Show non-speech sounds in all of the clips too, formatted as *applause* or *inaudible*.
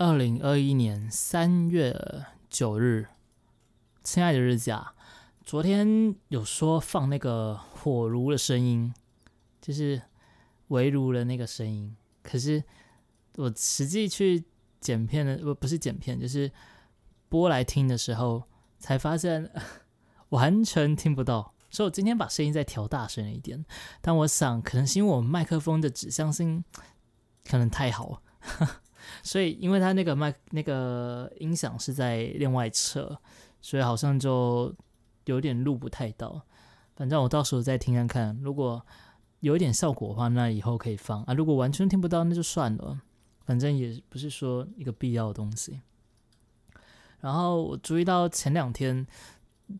二零二一年三月九日，亲爱的日子啊，昨天有说放那个火炉的声音，就是围炉的那个声音。可是我实际去剪片的，不不是剪片，就是播来听的时候，才发现 *laughs* 完全听不到。所以我今天把声音再调大声一点。但我想，可能是因为我麦克风的指向性可能太好。所以，因为它那个麦那个音响是在另外侧，所以好像就有点录不太到。反正我到时候再听看看，如果有一点效果的话，那以后可以放啊。如果完全听不到，那就算了。反正也不是说一个必要的东西。然后我注意到前两天，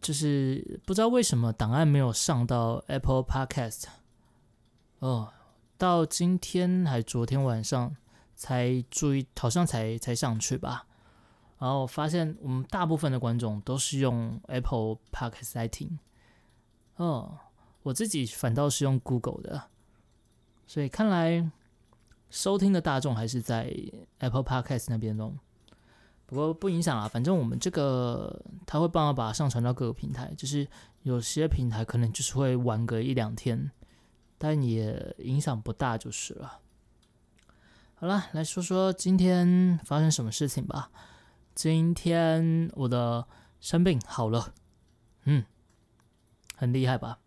就是不知道为什么档案没有上到 Apple Podcast。哦，到今天还昨天晚上。才注意，好像才才上去吧，然后发现我们大部分的观众都是用 Apple Podcast 来听，哦，我自己反倒是用 Google 的，所以看来收听的大众还是在 Apple Podcast 那边哦。不过不影响啊，反正我们这个他会帮我把它上传到各个平台，就是有些平台可能就是会晚个一两天，但也影响不大就是了。好了，来说说今天发生什么事情吧。今天我的生病好了，嗯，很厉害吧？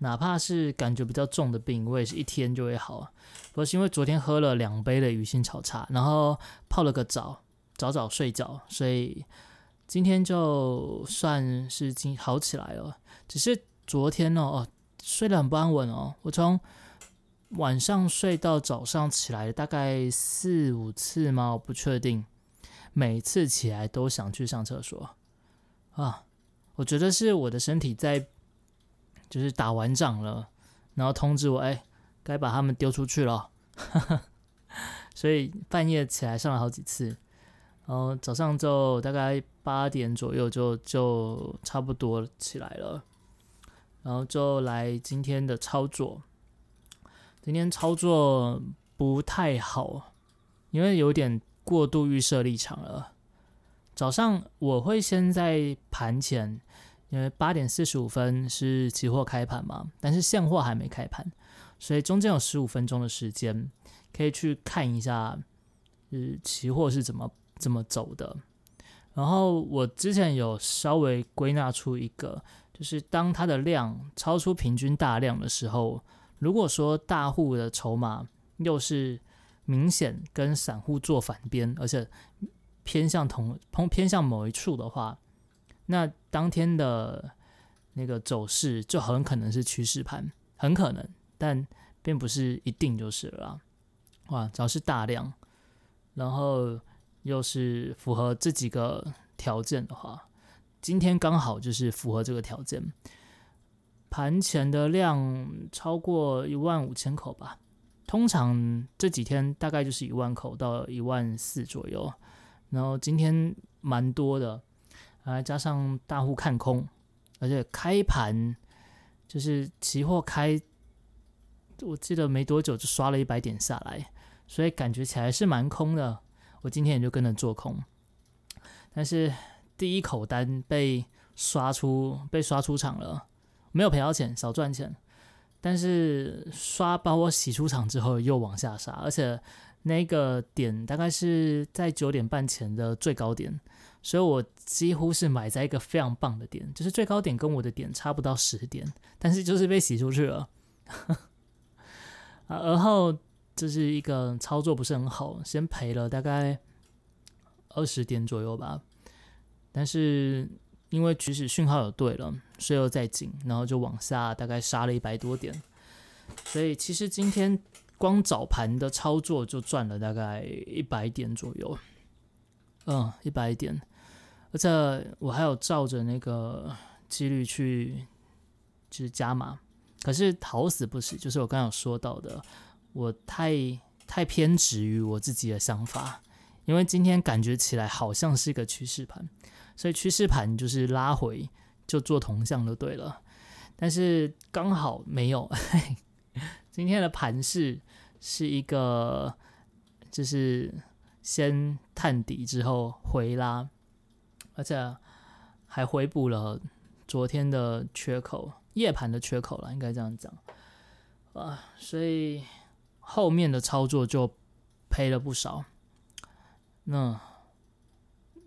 哪怕是感觉比较重的病，我也是一天就会好。不过是因为昨天喝了两杯的鱼腥草茶，然后泡了个澡，早早睡觉，所以今天就算是今好起来了。只是昨天哦，哦，睡得很不安稳哦，我从。晚上睡到早上起来大概四五次吗？我不确定。每次起来都想去上厕所啊！我觉得是我的身体在，就是打完仗了，然后通知我，哎，该把他们丢出去了。*laughs* 所以半夜起来上了好几次，然后早上就大概八点左右就就差不多起来了，然后就来今天的操作。今天操作不太好，因为有点过度预设立场了。早上我会先在盘前，因为八点四十五分是期货开盘嘛，但是现货还没开盘，所以中间有十五分钟的时间可以去看一下，呃，期货是怎么怎么走的。然后我之前有稍微归纳出一个，就是当它的量超出平均大量的时候。如果说大户的筹码又是明显跟散户做反边，而且偏向同偏偏向某一处的话，那当天的那个走势就很可能是趋势盘，很可能，但并不是一定就是了。哇，只要是大量，然后又是符合这几个条件的话，今天刚好就是符合这个条件。盘前的量超过一万五千口吧，通常这几天大概就是一万口到一万四左右，然后今天蛮多的，啊加上大户看空，而且开盘就是期货开，我记得没多久就刷了一百点下来，所以感觉起来是蛮空的，我今天也就跟着做空，但是第一口单被刷出被刷出场了。没有赔到钱，少赚钱，但是刷把我洗出场之后又往下杀，而且那个点大概是在九点半前的最高点，所以我几乎是买在一个非常棒的点，就是最高点跟我的点差不到十点，但是就是被洗出去了，*laughs* 啊，而后就是一个操作不是很好，先赔了大概二十点左右吧，但是。因为趋势讯号有对了，所以又再紧，然后就往下大概杀了一百多点，所以其实今天光早盘的操作就赚了大概一百点左右，嗯，一百点，而且我还有照着那个几率去就是加码，可是好死不死，就是我刚刚有说到的，我太太偏执于我自己的想法，因为今天感觉起来好像是一个趋势盘。所以趋势盘就是拉回就做同向就对了，但是刚好没有。*laughs* 今天的盘势是一个就是先探底之后回拉，而且还回补了昨天的缺口，夜盘的缺口了，应该这样讲啊，所以后面的操作就赔了不少，那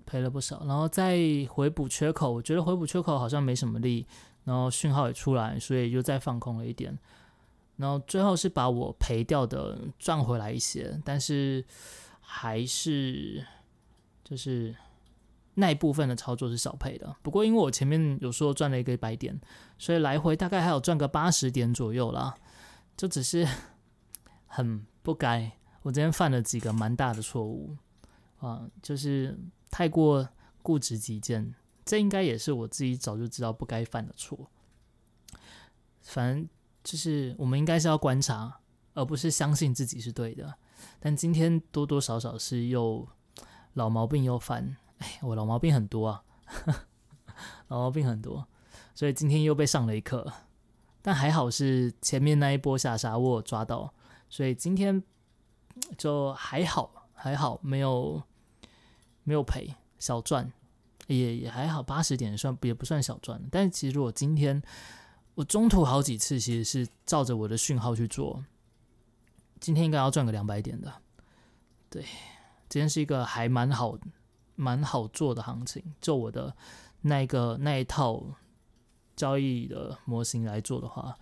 赔了不少，然后再回补缺口，我觉得回补缺口好像没什么力，然后讯号也出来，所以又再放空了一点。然后最后是把我赔掉的赚回来一些，但是还是就是那一部分的操作是少赔的。不过因为我前面有说赚了一个百点，所以来回大概还有赚个八十点左右啦。就只是 *laughs* 很不该，我今天犯了几个蛮大的错误啊，就是太过固执己见，这应该也是我自己早就知道不该犯的错。反正。就是我们应该是要观察，而不是相信自己是对的。但今天多多少少是又老毛病又犯，哎，我老毛病很多啊，*laughs* 老毛病很多，所以今天又被上了一课。但还好是前面那一波下杀我抓到，所以今天就还好，还好没有没有赔，小赚也也还好，八十点算也不算小赚。但是其实我今天。我中途好几次其实是照着我的讯号去做，今天应该要赚个两百点的，对，今天是一个还蛮好、蛮好做的行情。就我的那个那一套交易的模型来做的话，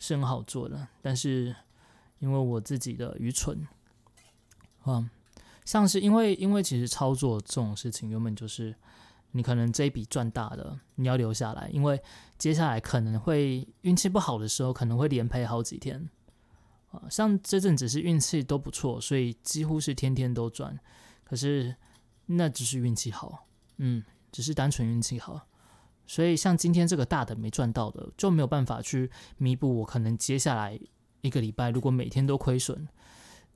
是很好做的。但是因为我自己的愚蠢，啊，像是因为因为其实操作这种事情原本就是。你可能这一笔赚大的，你要留下来，因为接下来可能会运气不好的时候，可能会连赔好几天啊。像这阵只是运气都不错，所以几乎是天天都赚。可是那只是运气好，嗯，只是单纯运气好。所以像今天这个大的没赚到的，就没有办法去弥补我可能接下来一个礼拜如果每天都亏损，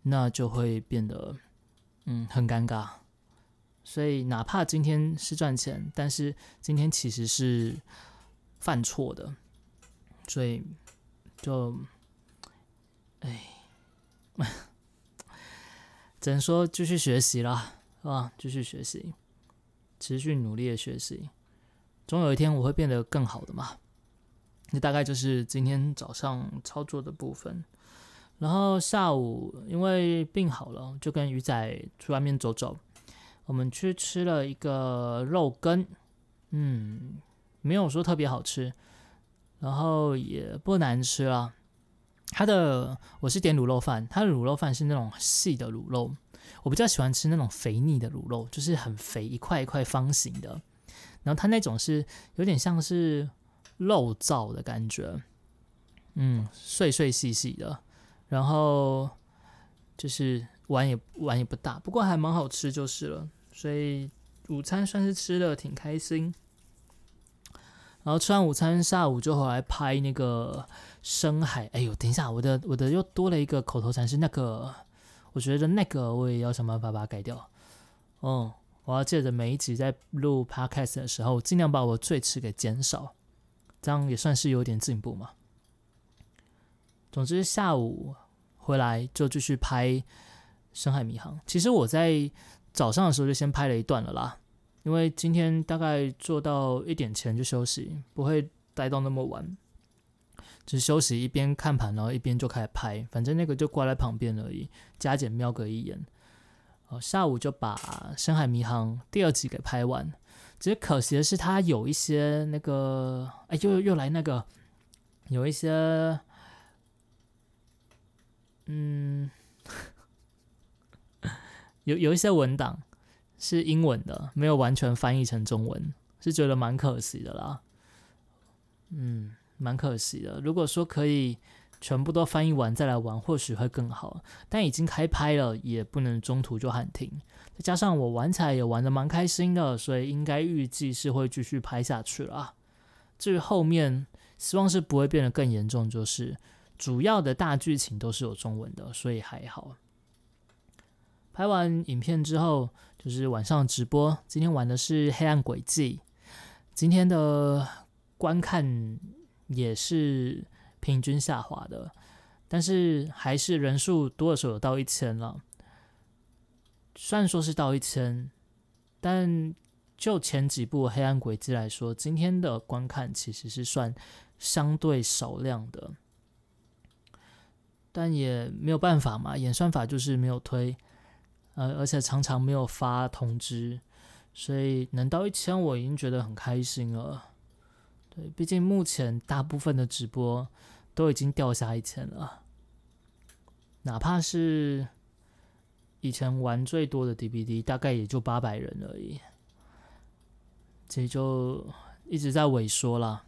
那就会变得嗯很尴尬。所以，哪怕今天是赚钱，但是今天其实是犯错的，所以就，哎，*laughs* 只能说继续学习啦，啊，继续学习，持续努力的学习，总有一天我会变得更好的嘛。那大概就是今天早上操作的部分，然后下午因为病好了，就跟鱼仔去外面走走。我们去吃了一个肉羹，嗯，没有说特别好吃，然后也不难吃啊。它的我是点卤肉饭，它的卤肉饭是那种细的卤肉，我比较喜欢吃那种肥腻的卤肉，就是很肥一块一块方形的。然后它那种是有点像是肉燥的感觉，嗯，碎碎细细的，然后就是。碗也碗也不大，不过还蛮好吃就是了。所以午餐算是吃的挺开心。然后吃完午餐，下午就回来拍那个深海。哎呦，等一下，我的我的又多了一个口头禅，是那个，我觉得那个我也要想办法把它改掉。哦，我要借着每一集在录 podcast 的时候，尽量把我最迟给减少，这样也算是有点进步嘛。总之下午回来就继续拍。深海迷航，其实我在早上的时候就先拍了一段了啦，因为今天大概做到一点前就休息，不会待到那么晚，只休息一边看盘，然后一边就开始拍，反正那个就挂在旁边而已，加减瞄个一眼。哦，下午就把深海迷航第二集给拍完，只是可惜的是它有一些那个，哎，又又来那个，有一些，嗯。*laughs* 有有一些文档是英文的，没有完全翻译成中文，是觉得蛮可惜的啦。嗯，蛮可惜的。如果说可以全部都翻译完再来玩，或许会更好。但已经开拍了，也不能中途就喊停。再加上我玩起来也玩的蛮开心的，所以应该预计是会继续拍下去了。至于后面，希望是不会变得更严重，就是主要的大剧情都是有中文的，所以还好。拍完影片之后，就是晚上直播。今天玩的是《黑暗轨迹》，今天的观看也是平均下滑的，但是还是人数多的时候有到一千了。虽然说是到一千，但就前几部《黑暗轨迹》来说，今天的观看其实是算相对少量的。但也没有办法嘛，演算法就是没有推，呃，而且常常没有发通知，所以能到一千，我已经觉得很开心了。对，毕竟目前大部分的直播都已经掉下一千了，哪怕是以前玩最多的 DVD，大概也就八百人而已，这就一直在萎缩啦。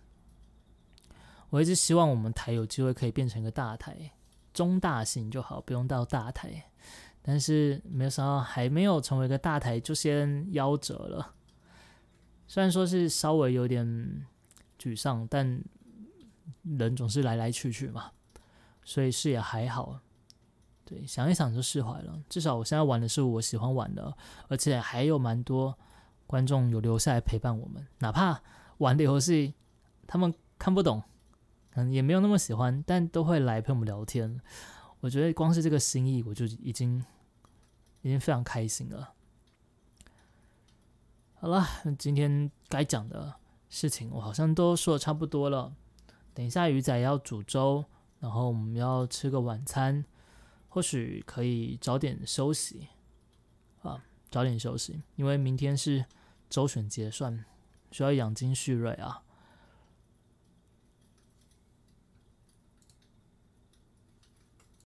我一直希望我们台有机会可以变成一个大台。中大型就好，不用到大台。但是没有想到还没有成为一个大台，就先夭折了。虽然说是稍微有点沮丧，但人总是来来去去嘛，所以是也还好。对，想一想就释怀了。至少我现在玩的是我喜欢玩的，而且还有蛮多观众有留下来陪伴我们，哪怕玩的游戏他们看不懂。嗯，也没有那么喜欢，但都会来陪我们聊天。我觉得光是这个心意，我就已经已经非常开心了。好了，今天该讲的事情我好像都说的差不多了。等一下鱼仔要煮粥，然后我们要吃个晚餐，或许可以早点休息啊，早点休息，因为明天是周选结算，需要养精蓄锐啊。